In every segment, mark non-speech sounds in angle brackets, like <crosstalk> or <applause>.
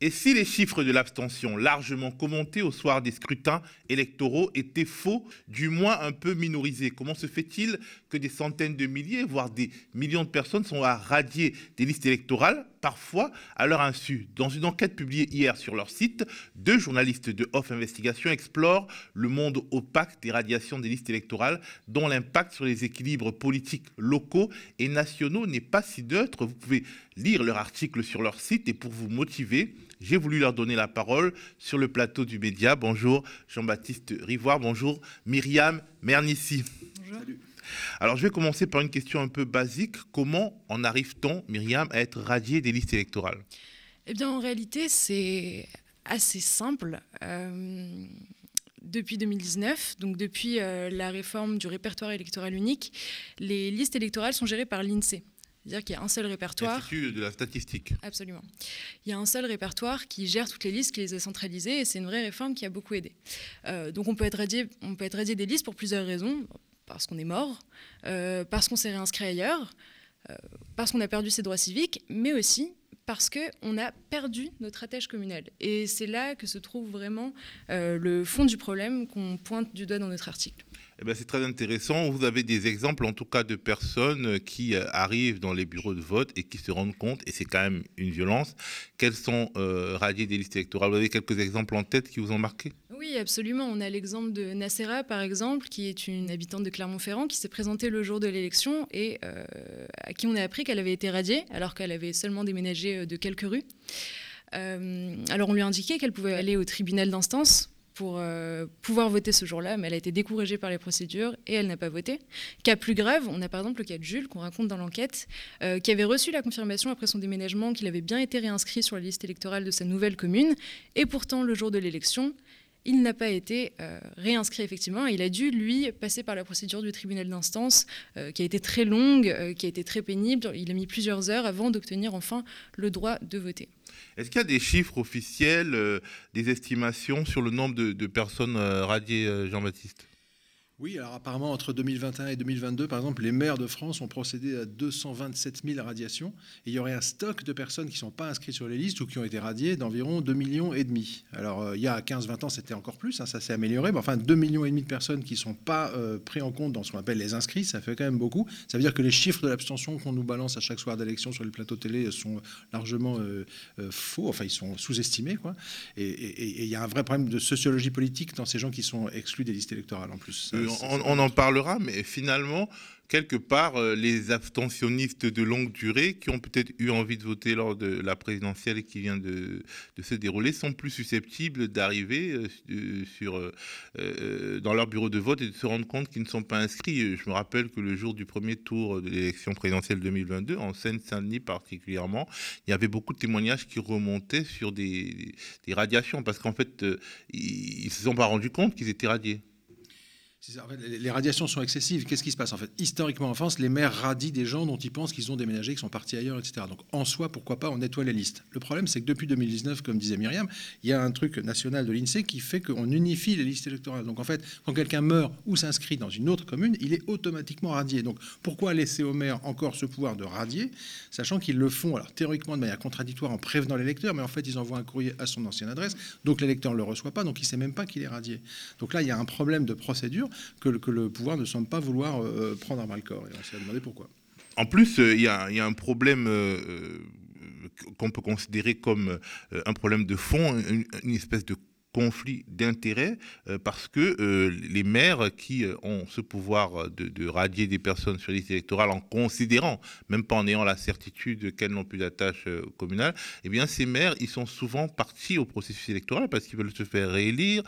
Et si les chiffres de l'abstention, largement commentés au soir des scrutins électoraux, étaient faux, du moins un peu minorisés, comment se fait-il que des centaines de milliers, voire des millions de personnes sont à radier des listes électorales, parfois à leur insu Dans une enquête publiée hier sur leur site, deux journalistes de Off Investigation explorent le monde opaque des radiations des listes électorales, dont l'impact sur les équilibres politiques locaux et nationaux n'est pas si neutre. Vous pouvez lire leur article sur leur site et pour vous motiver, j'ai voulu leur donner la parole sur le plateau du média. Bonjour Jean-Baptiste Rivoire, bonjour Myriam Mernissi. Bonjour. Alors je vais commencer par une question un peu basique. Comment en arrive-t-on, Myriam, à être radié des listes électorales? Eh bien en réalité c'est assez simple. Euh, depuis 2019, donc depuis euh, la réforme du répertoire électoral unique, les listes électorales sont gérées par l'INSEE. C'est-à-dire qu'il y a un seul répertoire. L'Institut de la statistique. Absolument. Il y a un seul répertoire qui gère toutes les listes, qui les a centralisées, et c'est une vraie réforme qui a beaucoup aidé. Euh, donc on peut, être radié, on peut être radié des listes pour plusieurs raisons. Parce qu'on est mort, euh, parce qu'on s'est réinscrit ailleurs, euh, parce qu'on a perdu ses droits civiques, mais aussi parce qu'on a perdu notre attache communale. Et c'est là que se trouve vraiment le fond du problème qu'on pointe du doigt dans notre article. Eh ben, c'est très intéressant. Vous avez des exemples, en tout cas, de personnes qui euh, arrivent dans les bureaux de vote et qui se rendent compte, et c'est quand même une violence, qu'elles sont euh, radiées des listes électorales. Vous avez quelques exemples en tête qui vous ont marqué? Oui, absolument. On a l'exemple de Nacera, par exemple, qui est une habitante de Clermont-Ferrand, qui s'est présentée le jour de l'élection et euh, à qui on a appris qu'elle avait été radiée, alors qu'elle avait seulement déménagé de quelques rues. alors on lui a indiqué qu'elle pouvait aller au tribunal d'instance pour euh, pouvoir voter ce jour-là, mais elle a été découragée par les procédures et elle n'a pas voté. Cas plus grave, on a par exemple le cas de Jules, qu'on raconte dans l'enquête, euh, qui avait reçu la confirmation après son déménagement qu'il avait bien été réinscrit sur la liste électorale de sa nouvelle commune, et pourtant le jour de l'élection, il n'a pas été euh, réinscrit effectivement. Il a dû, lui, passer par la procédure du tribunal d'instance, qui a été très longue, qui a été très pénible. Il a mis plusieurs heures avant d'obtenir enfin le droit de voter. Est-ce qu'il y a des chiffres officiels, euh, des estimations sur le nombre de, personnes euh, radiées, euh, Jean-Baptiste? Oui, alors apparemment, entre 2021 et 2022, par exemple, les maires de France ont procédé à 227 000 radiations. Et il y aurait un stock de personnes qui ne sont pas inscrites sur les listes ou qui ont été radiées d'environ 2 millions. Alors, euh, il y a 15-20 ans, c'était encore plus, hein, ça s'est amélioré. Mais enfin, 2 millions de personnes qui ne sont pas euh, pris en compte dans ce qu'on appelle les inscrits, ça fait quand même beaucoup. Ça veut dire que les chiffres de l'abstention qu'on nous balance à chaque soir d'élection sur les plateaux télé sont largement euh, faux, enfin, ils sont sous-estimés. Et il y a un vrai problème de sociologie politique dans ces gens qui sont exclus des listes électorales en plus on, en parlera, mais finalement, quelque part, euh, les abstentionnistes de longue durée qui ont peut-être eu envie de voter lors de la présidentielle qui vient de, se dérouler sont plus susceptibles d'arriver euh, sur, euh, dans leur bureau de vote et de se rendre compte qu'ils ne sont pas inscrits. Je me rappelle que le jour du premier tour de l'élection présidentielle 2022, en Seine-Saint-Denis particulièrement, il y avait beaucoup de témoignages qui remontaient sur des, des radiations parce qu'en fait, ils ne se sont pas rendus compte qu'ils étaient radiés les radiations sont excessives. Qu'est-ce qui se passe en fait? Historiquement en France, les maires radient des gens dont ils pensent qu'ils ont déménagé, qu'ils sont partis ailleurs, etc. Donc en soi, pourquoi pas, on nettoie les listes. Le problème, c'est que depuis 2019, comme disait Myriam, il y a un truc national de l'INSEE qui fait qu'on unifie les listes électorales. Donc en fait, quand quelqu'un meurt ou s'inscrit dans une autre commune, il est automatiquement radié. Donc pourquoi laisser aux maires encore ce pouvoir de radier, sachant qu'ils le font, alors théoriquement de manière contradictoire en prévenant l'électeur, mais en fait, ils envoient un courrier à son ancienne adresse, donc l'électeur ne le reçoit pas, donc il ne sait même pas qu'il est radié. Donc là, il y a un problème de procédure que, le pouvoir ne semble pas vouloir euh, prendre à bras le corps. On s'est demandé pourquoi. En plus, euh, il y, a un problème euh, qu'on peut considérer comme un problème de fond, une espèce de conflit d'intérêts euh, parce que euh, les maires qui euh, ont ce pouvoir de, radier des personnes sur liste électorale en considérant, même pas en ayant la certitude qu'elles n'ont plus d'attache communale, eh bien ces maires, ils sont souvent partis au processus électoral parce qu'ils veulent se faire réélire,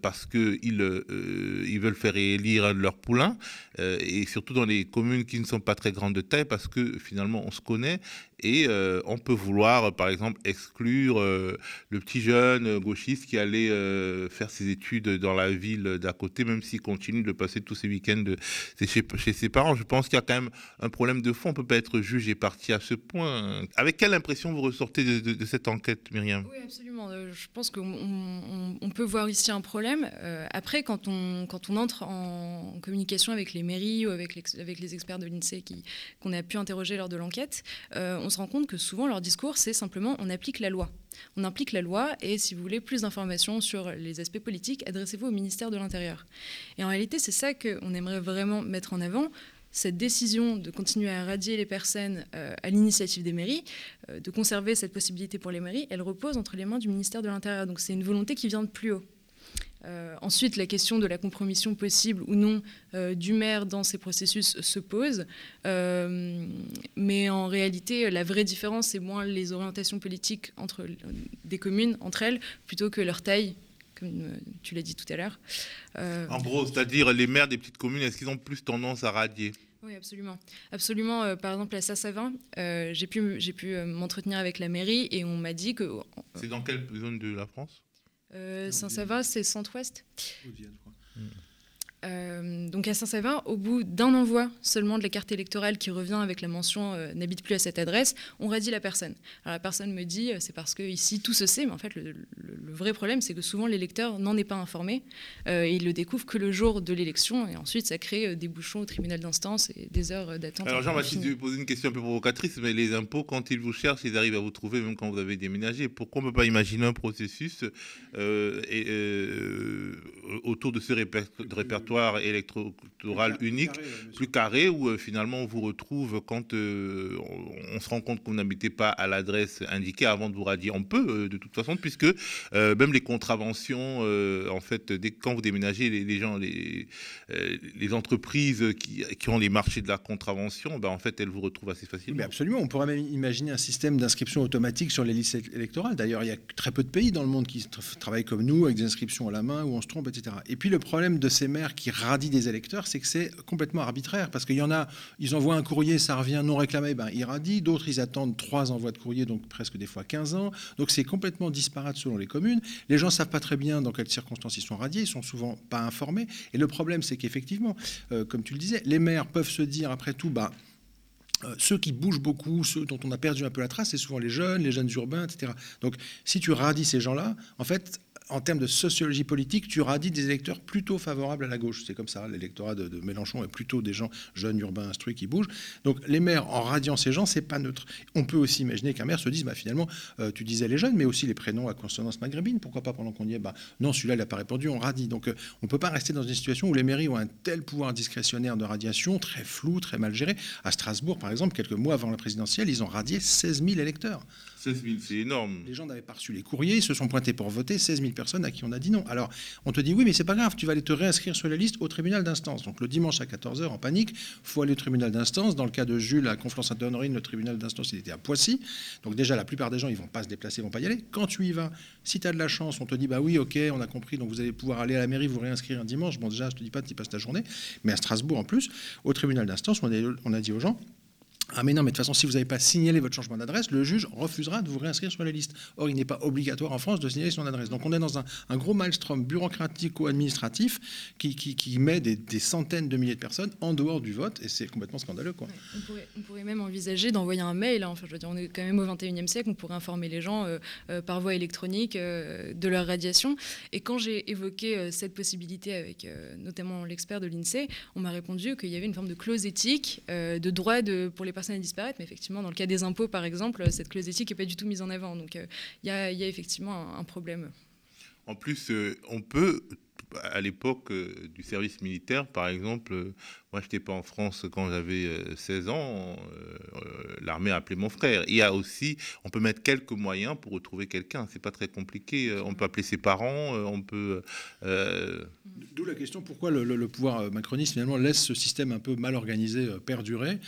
parce qu'ils ils veulent faire réélire leur poulain, et surtout dans les communes qui ne sont pas très grandes de taille parce que finalement on se connaît et on peut vouloir par exemple exclure le petit jeune gauchiste qui a aller euh, faire ses études dans la ville d'à côté, même s'il continue de passer tous ses week-ends chez, ses parents. Je pense qu'il y a quand même un problème de fond. On ne peut pas être juge et parti à ce point. Avec quelle impression vous ressortez de, cette enquête, Myriam? Oui, absolument. Euh, je pense qu'on on, peut voir ici un problème. Euh, après, quand on, entre en communication avec les mairies ou avec les, experts de l'INSEE qu'on a pu interroger lors de l'enquête, se rend compte que souvent leur discours, c'est simplement on applique la loi. On implique la loi et si vous voulez plus d'informations sur les aspects politiques, adressez-vous au ministère de l'Intérieur. Et en réalité, c'est ça qu'on aimerait vraiment mettre en avant cette décision de continuer à radier les personnes euh, à l'initiative des mairies, euh, de conserver cette possibilité pour les mairies, elle repose entre les mains du ministère de l'Intérieur. Donc c'est une volonté qui vient de plus haut. Euh, ensuite, la question de la compromission possible ou non du maire dans ces processus se pose. mais en réalité, la vraie différence, c'est moins les orientations politiques entre des communes, entre elles, plutôt que leur taille comme euh, tu l'as dit tout à l'heure. Euh, en gros, c'est-à-dire les maires des petites communes, est-ce qu'ils ont plus tendance à radier? Oui, absolument. Absolument. Euh, par exemple, à Saint-Savin, j'ai pu, j'ai pu m'entretenir avec la mairie et on m'a dit que. c'est dans quelle zone de la France? Saint-Savin, c'est centre-ouest. Euh, donc à Saint-Savin, au bout d'un envoi seulement de la carte électorale qui revient avec la mention euh, n'habite plus à cette adresse, on radie la personne. Alors la personne me dit euh, c'est parce que ici tout se sait, mais en fait le, vrai problème c'est que souvent l'électeur n'en est pas informé et il le découvre que le jour de l'élection et ensuite ça crée des bouchons au tribunal d'instance et des heures d'attente. Alors Jean-Baptiste, je vais poser une question un peu provocatrice, mais les impôts quand ils vous cherchent, ils arrivent à vous trouver même quand vous avez déménagé. Pourquoi on ne peut pas imaginer un processus et, autour de ce répertoire électoral unique, plus carré, où euh, finalement on vous retrouve quand euh, on, se rend compte que vous n'habitez pas à l'adresse indiquée avant de vous radier. On peut, euh, de toute façon, puisque même les contraventions, en fait, dès, quand vous déménagez, les, gens, les, les entreprises qui, qui, ont les marchés de la contravention, ben, en fait, elles vous retrouvent assez facilement. Mais absolument, on pourrait même imaginer un système d'inscription automatique sur les listes électorales. D'ailleurs, il y a très peu de pays dans le monde qui travaillent comme nous, avec des inscriptions à la main, où on se trompe, etc. Et puis le problème de ces maires qui radient des électeurs, c'est que c'est complètement arbitraire. Parce qu'il y en a, ils envoient un courrier, ça revient non réclamé, ben, ils radient. D'autres, ils attendent trois envois de courrier, donc presque des fois 15 ans. Donc c'est complètement disparate selon les communes. Les gens ne savent pas très bien dans quelles circonstances ils sont radiés, ils sont souvent pas informés. Et le problème, c'est qu'effectivement, euh, comme tu le disais, les maires peuvent se dire, après tout, bah, ceux qui bougent beaucoup, ceux dont on a perdu un peu la trace, c'est souvent les jeunes, les jeunes urbains, etc. Donc, si tu radis ces gens-là, en fait, en termes de sociologie politique, tu radies des électeurs plutôt favorables à la gauche. C'est comme ça, l'électorat de, Mélenchon est plutôt des gens jeunes, urbains, instruits qui bougent. Donc les maires, en radiant ces gens, c'est pas neutre. On peut aussi imaginer qu'un maire se dise, bah, finalement, euh, tu disais les jeunes, mais aussi les prénoms à consonance maghrébine. Pourquoi pas pendant qu'on y est? Bah, Non, celui-là, il n'a pas répondu, on radie. Donc euh, on ne peut pas rester dans une situation où les mairies ont un tel pouvoir discrétionnaire de radiation, très flou, très mal géré. À Strasbourg, par exemple, quelques mois avant la présidentielle, ils ont radié 16 000 électeurs. 16 000, c'est énorme. Les gens n'avaient pas reçu les courriers, ils se sont pointés pour voter, 16 000 personnes à qui on a dit non. Alors, on te dit oui, mais c'est pas grave, tu vas aller te réinscrire sur la liste au tribunal d'instance. Donc, le dimanche à 14h, en panique, faut aller au tribunal d'instance. Dans le cas de Jules à Conflans-Sainte-Honorine, le tribunal d'instance, il était à Poissy. Donc, déjà, la plupart des gens, ils vont pas se déplacer, ils vont pas y aller. Quand tu y vas, si tu as de la chance, on te dit bah oui, ok, on a compris, donc vous allez pouvoir aller à la mairie, vous réinscrire un dimanche. Bon, déjà, je te dis pas, tu passes ta journée. Mais à Strasbourg, en plus, au tribunal d'instance, on a dit aux gens, ah mais non, mais de toute façon, si vous n'avez pas signalé votre changement d'adresse, le juge refusera de vous réinscrire sur la liste. Or, il n'est pas obligatoire en France de signaler son adresse. Donc on est dans un, gros maelstrom bureaucratico-administratif qui, qui, met des, centaines de milliers de personnes en dehors du vote, et c'est complètement scandaleux. Quoi. on, pourrait, même envisager d'envoyer un mail, hein. enfin je veux dire, on est quand même au 21e siècle, on pourrait informer les gens euh, euh, par voie électronique euh, de leur radiation. Et quand j'ai évoqué cette possibilité avec notamment l'expert de l'INSEE, on m'a répondu qu'il y avait une forme de clause éthique, de droit de, pour les personnes à disparaître, mais effectivement, dans le cas des impôts, par exemple, cette clause éthique n'est pas du tout mise en avant. Donc, euh, il y, a effectivement un, problème. En plus, euh, on peut, à l'époque euh, du service militaire, par exemple, moi, je n'étais pas en France quand j'avais 16 euh, ans. Euh, l'armée a appelé mon frère. Il y a aussi, on peut mettre quelques moyens pour retrouver quelqu'un. C'est pas très compliqué. Euh, on peut appeler ses parents. On peut. D'où la question pourquoi le, pouvoir macroniste finalement laisse ce système un peu mal organisé perdurer?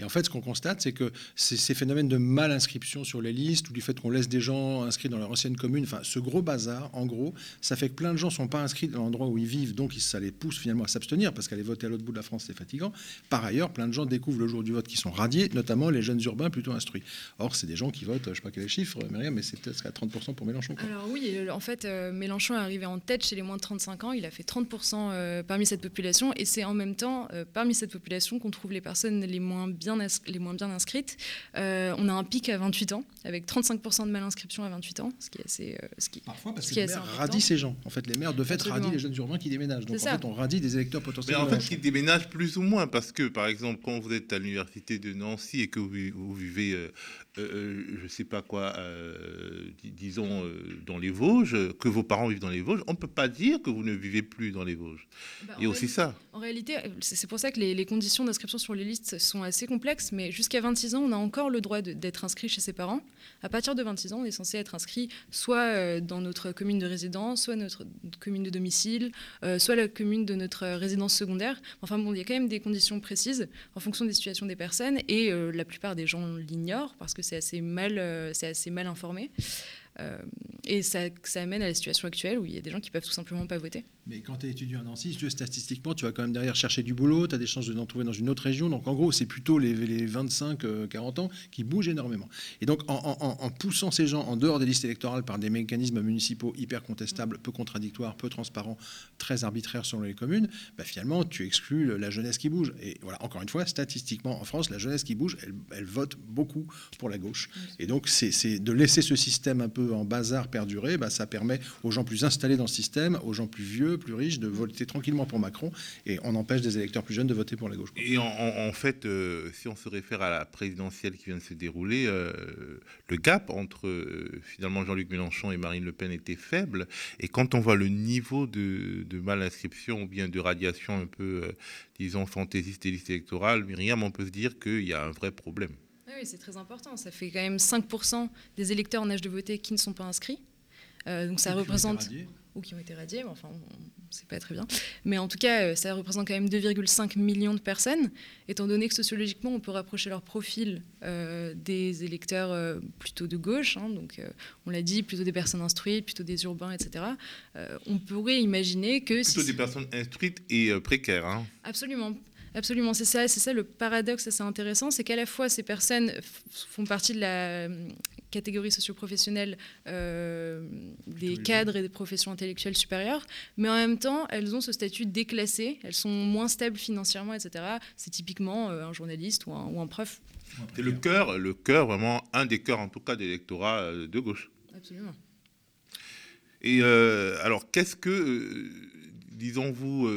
Et en fait, ce qu'on constate, c'est que ces phénomènes de mal inscription sur les listes ou du fait qu'on laisse des gens inscrits dans leur ancienne commune, enfin, ce gros bazar, en gros, ça fait que plein de gens sont pas inscrits dans l'endroit où ils vivent, donc ça les pousse finalement à s'abstenir parce qu'aller voter à l'autre bout de la France, c'est fatigant. Par ailleurs, plein de gens découvrent le jour du vote qui sont radiés, notamment les jeunes urbains plutôt instruits. Or, c'est des gens qui votent, je ne sais pas quel est le chiffre, mais c'est peut-être à 30% pour Mélenchon. Alors oui, euh, en fait, euh, Mélenchon est arrivé en tête chez les moins de 35 ans. Il a fait 30% euh, parmi cette population, et c'est en même temps parmi cette population qu'on trouve les personnes les moins bien, les moins bien inscrites. on a un pic à 28 ans, avec 35% de mal inscription à 28 ans, ce qui est assez. ce qui, Parfois, parce que les maires radient ces gens. En fait, les maires de fait radient radie les jeunes urbains qui déménagent. Donc en fait, on radie des électeurs potentiels. Mais en fait, ils déménagent plus ou moins parce que, par exemple, quand vous êtes à l'université de Nancy et que vous, vivez, euh, euh, je ne sais pas quoi, euh, disons dans les Vosges, que vos parents vivent dans les Vosges, on ne peut pas dire que vous ne vivez plus dans les Vosges. Bah, Il y a aussi ça. En réalité, c'est pour ça que les, les conditions d'inscription sur les listes sont assez complexes, mais jusqu'à 26 ans, on a encore le droit d'être inscrit chez ses parents. À partir de 26 ans, on est censé être inscrit soit dans notre commune de résidence, soit notre commune de domicile, euh, soit la commune de notre résidence secondaire. Enfin bon, il y a des conditions précises en fonction des situations des personnes et euh, la plupart des gens l'ignorent parce que c'est assez mal, euh, c'est assez mal informé. et ça, ça amène à la situation actuelle où il y a des gens qui peuvent tout simplement pas voter. Mais quand tu es étudiant à Nancy, tu statistiquement, tu vas quand même derrière chercher du boulot, tu as des chances de t'en trouver dans une autre région. Donc en gros, c'est plutôt les, 25-40 euh, ans qui bougent énormément. Et donc en, poussant ces gens en dehors des listes électorales par des mécanismes municipaux hyper contestables, peu contradictoires, peu transparents, très arbitraires selon les communes, bah, finalement, tu exclus la jeunesse qui bouge. Et voilà, encore une fois, statistiquement, en France, la jeunesse qui bouge, elle, vote beaucoup pour la gauche. Et donc c'est de laisser ce système un peu en bazar perdurer, bah, ça permet aux gens plus installés dans le système, aux gens plus vieux, plus riches de voter tranquillement pour Macron et on empêche des électeurs plus jeunes de voter pour la gauche. Et en, fait, euh, si on se réfère à la présidentielle qui vient de se dérouler, euh, le gap entre euh, finalement Jean-Luc Mélenchon et Marine Le Pen était faible. Et quand on voit le niveau de, de mal-inscription ou bien de radiation un peu, disons, fantaisiste des listes électorales, Myriam, on peut se dire qu'il y a un vrai problème. Oui, c'est très important. Ça fait quand même 5% des électeurs en âge de voter qui ne sont pas inscrits. donc ça représente ou qui ont été radiés, mais enfin, c'est pas très bien. Mais en tout cas, euh, ça représente quand même 2,5 millions de personnes, étant donné que sociologiquement, on peut rapprocher leur profil euh, des électeurs euh, plutôt de gauche, hein, donc on l'a dit, plutôt des personnes instruites, plutôt des urbains, etc. on pourrait imaginer que... Plutôt des personnes instruites et précaires. Hein. Absolument. Absolument, c'est ça, c'est ça le paradoxe assez intéressant, c'est qu'à la fois ces personnes font partie de la catégories socioprofessionnelles euh, des cadres et des professions intellectuelles supérieures, mais en même temps, elles ont ce statut déclassé, elles sont moins stables financièrement, etc. C'est typiquement euh, un journaliste ou un, ou un prof. C'est le cœur, le cœur, vraiment, un des cœurs en tout cas des électorats euh, de gauche. Absolument. Et alors, qu'est-ce que, disons vous,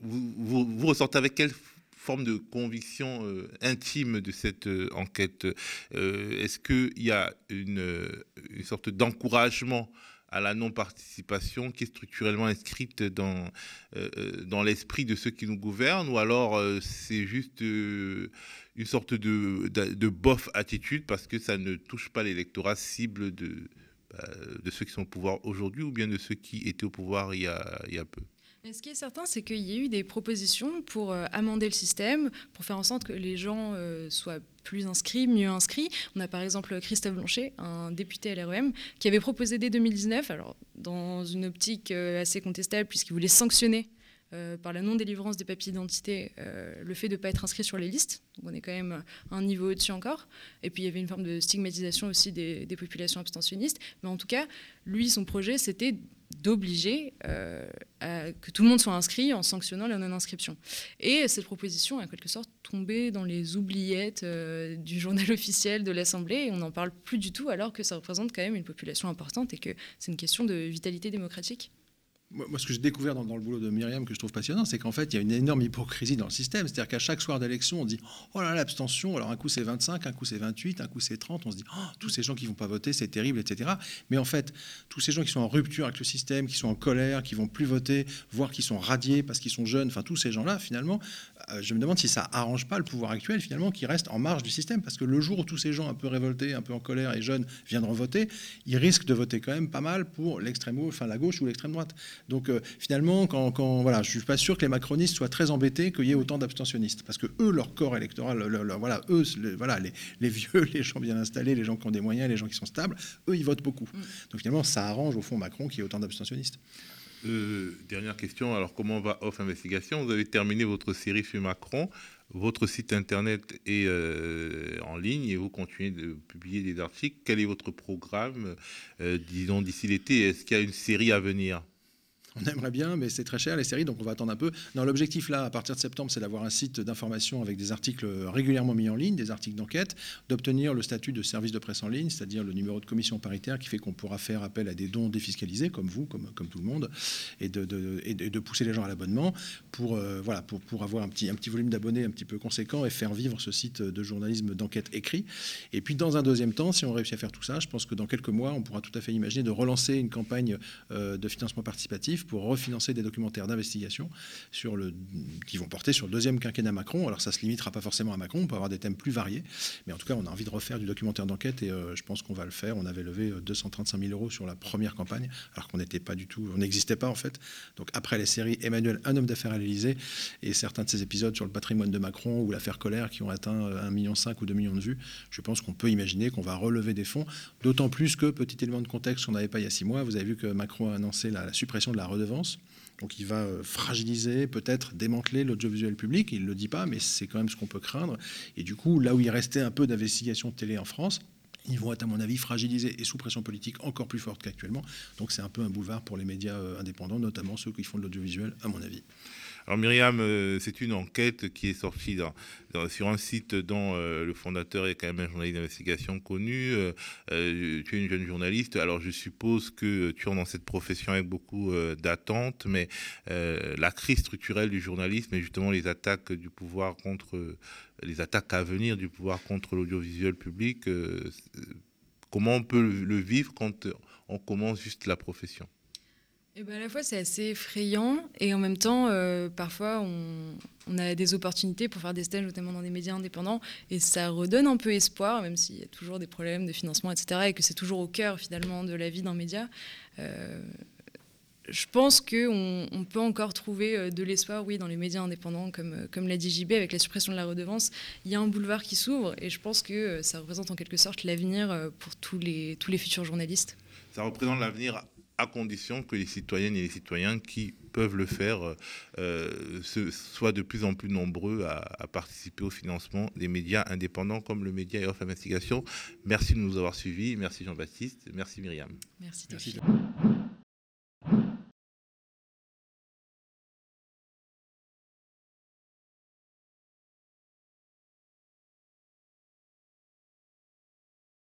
vous, vous, vous ressortez avec quelle forme de conviction euh, intime de cette euh, enquête. Euh, Est-ce qu'il y a une, une sorte d'encouragement à la non-participation qui est structurellement inscrite dans, dans l'esprit de ceux qui nous gouvernent ou alors c'est juste une sorte de, de, bof attitude parce que ça ne touche pas l'électorat cible de, bah, de ceux qui sont au pouvoir aujourd'hui ou bien de ceux qui étaient au pouvoir il y a, il y a peu? Ce qui est certain, c'est qu'il y a eu des propositions pour euh, amender le système, pour faire en sorte que les gens euh, soient plus inscrits, mieux inscrits. On a par exemple Christophe Blanchet, un député l'REM, qui avait proposé dès 2019, alors dans une optique euh, assez contestable, puisqu'il voulait sanctionner par la non-délivrance des papiers d'identité le fait de ne pas être inscrit sur les listes. Donc on est quand même un niveau au-dessus encore. Et puis il y avait une forme de stigmatisation aussi des populations abstentionnistes. Mais en tout cas, lui, son projet, c'était d'obliger euh, que tout le monde soit inscrit en sanctionnant la non-inscription. Et cette proposition est en quelque sorte tombée dans les oubliettes euh, du journal <laughs> officiel de l'Assemblée et on n'en parle plus du tout alors que ça représente quand même une population importante et que c'est une question de vitalité démocratique. Moi, ce que j'ai découvert dans, le boulot de Myriam que je trouve passionnant, c'est qu'en fait, il y a une énorme hypocrisie dans le système. C'est-à-dire qu'à chaque soir d'élection, on dit Oh là là, l'abstention, alors un coup c'est 25, un coup c'est 28, un coup c'est 30. On se dit Oh, tous ces gens qui vont pas voter, c'est terrible, etc. Mais en fait, tous ces gens qui sont en rupture avec le système, qui sont en colère, qui vont plus voter, voire qui sont radiés parce qu'ils sont jeunes, enfin, tous ces gens-là, finalement, euh, je me demande si ça arrange pas le pouvoir actuel, finalement, qui reste en marge du système. Parce que le jour où tous ces gens un peu révoltés, un peu en colère et jeunes viendront voter, ils risquent de voter quand même pas mal pour l'extrême enfin la gauche ou l'extrême droite. Donc, euh, finalement, quand, voilà, je suis pas sûr que les macronistes soient très embêtés qu'il y ait autant d'abstentionnistes, parce que eux, leur corps électoral, voilà, eux, voilà, les, vieux, <laughs> les gens bien installés, les gens qui ont des moyens, les gens qui sont stables, eux, ils votent beaucoup. Mm. Donc finalement, ça arrange au fond Macron qu'il y ait autant d'abstentionnistes. Euh, dernière question, alors comment va Off Investigation? Vous avez terminé votre série sur Macron, votre site internet est euh, en ligne et vous continuez de publier des articles. Quel est votre programme, euh, disons, d'ici l'été? Est-ce qu'il y a une série à venir? On aimerait bien, mais c'est très cher les séries, donc on va attendre un peu. L'objectif là, à partir de septembre, c'est d'avoir un site d'information avec des articles régulièrement mis en ligne, des articles d'enquête, d'obtenir le statut de service de presse en ligne, c'est-à-dire le numéro de commission paritaire qui fait qu'on pourra faire appel à des dons défiscalisés, comme vous, comme, tout le monde, et de, pousser les gens à l'abonnement pour, euh, avoir un petit, un petit volume d'abonnés un petit peu conséquent et faire vivre ce site de journalisme d'enquête écrit. Et puis dans un deuxième temps, si on réussit à faire tout ça, je pense que dans quelques mois, on pourra tout à fait imaginer de relancer une campagne euh, de financement participatif pour refinancer des documentaires d'investigation sur le, qui vont porter sur le deuxième quinquennat Macron. Alors ça se limitera pas forcément à Macron, on peut avoir des thèmes plus variés, mais en tout cas on a envie de refaire du documentaire d'enquête et euh, je pense qu'on va le faire. On avait levé 235 euh, 000 euros sur la première campagne, alors qu'on n'était pas du tout, on n'existait pas en fait. Donc après les séries Emmanuel, un homme d'affaires à l'Élysée et certains de ces épisodes sur le patrimoine de Macron ou l'affaire Colère qui ont atteint 1,5 million ou 2 millions de vues, je pense qu'on peut imaginer qu'on va relever des fonds, d'autant plus que, petit élément de contexte qu'on n'avait pas il y a six mois, vous avez vu que Macron a annoncé la, la suppression de la redevance. Donc il va euh, fragiliser, peut-être démanteler l'audiovisuel public. Il ne le dit pas, mais c'est quand même ce qu'on peut craindre. Et du coup, là où il restait un peu d'investigation télé en France, ils vont être, à mon avis, fragilisés et sous pression politique encore plus forte qu'actuellement. Donc c'est un peu un boulevard pour les médias euh, indépendants, notamment ceux qui font de l'audiovisuel, à mon avis. Alors Myriam, euh, c'est une enquête qui est sortie sur un site dont euh, le fondateur est quand même un journaliste d'investigation connu. Euh, tu es une jeune journaliste, alors je suppose que tu es dans cette profession avec beaucoup d'attentes, mais la crise structurelle du journalisme et justement les attaques du pouvoir contre les attaques à venir du pouvoir contre l'audiovisuel public, comment on peut le vivre quand on commence juste la profession? Et ben à la fois, c'est assez effrayant et en même temps, euh, parfois, on, a des opportunités pour faire des stages, notamment dans des médias indépendants, et ça redonne un peu espoir, même s'il y a toujours des problèmes de financement, etc., et que c'est toujours au cœur, finalement, de la vie d'un média. Euh, je pense qu'on on peut encore trouver euh, de l'espoir, oui, dans les médias indépendants, comme, comme l'a dit avec la suppression de la redevance. Il y a un boulevard qui s'ouvre, et je pense que ça représente en quelque sorte l'avenir pour tous les, tous les futurs journalistes. Ça représente l'avenir à condition que les citoyennes et les citoyens qui peuvent le faire euh, soient de plus en plus nombreux à, participer au financement des médias indépendants comme le Média et Off Investigation. Merci de nous avoir suivis. Merci Jean-Baptiste. Merci Myriam. Merci. merci.